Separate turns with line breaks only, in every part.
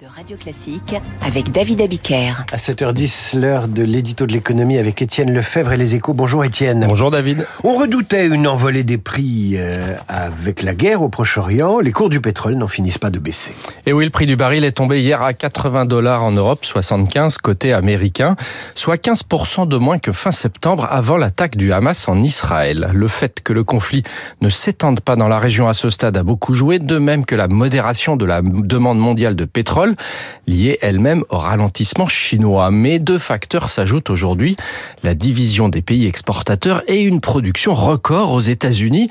de Radio Classique avec David Abiker.
À 7h10, l'heure de l'édito de l'économie avec Étienne Lefebvre et les échos. Bonjour Étienne.
Bonjour David.
On redoutait une envolée des prix euh, avec la guerre au Proche-Orient. Les cours du pétrole n'en finissent pas de baisser.
Et oui, le prix du baril est tombé hier à 80 dollars en Europe, 75 côté américain, soit 15% de moins que fin septembre avant l'attaque du Hamas en Israël. Le fait que le conflit ne s'étende pas dans la région à ce stade a beaucoup joué, de même que la modération de la demande mondiale de pétrole liée elle-même au ralentissement chinois. Mais deux facteurs s'ajoutent aujourd'hui, la division des pays exportateurs et une production record aux États-Unis.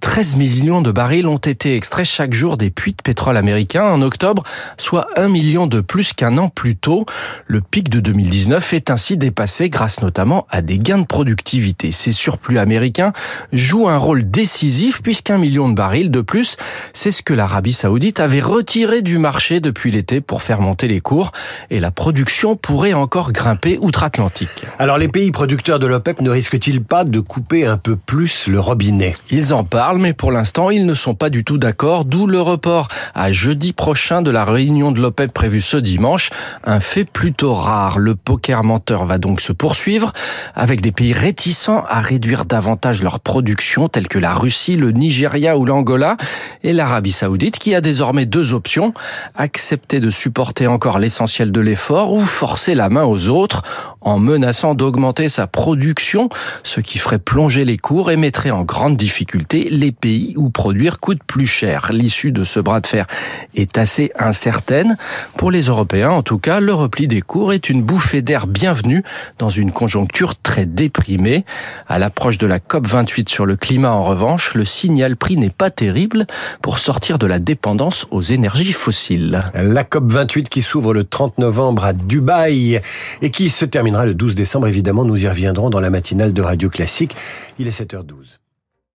13 millions de barils ont été extraits chaque jour des puits de pétrole américains en octobre, soit 1 million de plus qu'un an plus tôt. Le pic de 2019 est ainsi dépassé grâce notamment à des gains de productivité. Ces surplus américains jouent un rôle décisif puisqu'un million de barils de plus, c'est ce que l'Arabie saoudite avait retiré du marché depuis l'été pour faire monter les cours et la production pourrait encore grimper outre-Atlantique.
Alors les pays producteurs de l'OPEP ne risquent-ils pas de couper un peu plus le robinet?
Ils en parlent, mais pour l'instant, ils ne sont pas du tout d'accord, d'où le report à jeudi prochain de la réunion de l'OPEP prévue ce dimanche. Un fait plutôt rare. Le poker menteur va donc se poursuivre avec des pays réticents à réduire davantage leur production, tels que la Russie, le Nigeria ou l'Angola, et l'Arabie saoudite, qui a désormais deux options, accepter de supporter encore l'essentiel de l'effort ou forcer la main aux autres en menaçant d'augmenter sa production, ce qui ferait plonger les cours et mettrait en grande difficulté les pays où produire coûte plus cher. L'issue de ce bras de fer est assez incertaine. Pour les Européens, en tout cas, le repli des cours est une bouffée d'air bienvenue dans une conjoncture très déprimée. À l'approche de la COP28 sur le climat, en revanche, le signal prix n'est pas terrible pour sortir de la dépendance aux énergies fossiles.
La COP28 qui s'ouvre le 30 novembre à Dubaï et qui se terminera le 12 décembre. Évidemment, nous y reviendrons dans la matinale de Radio Classique. Il est 7h12.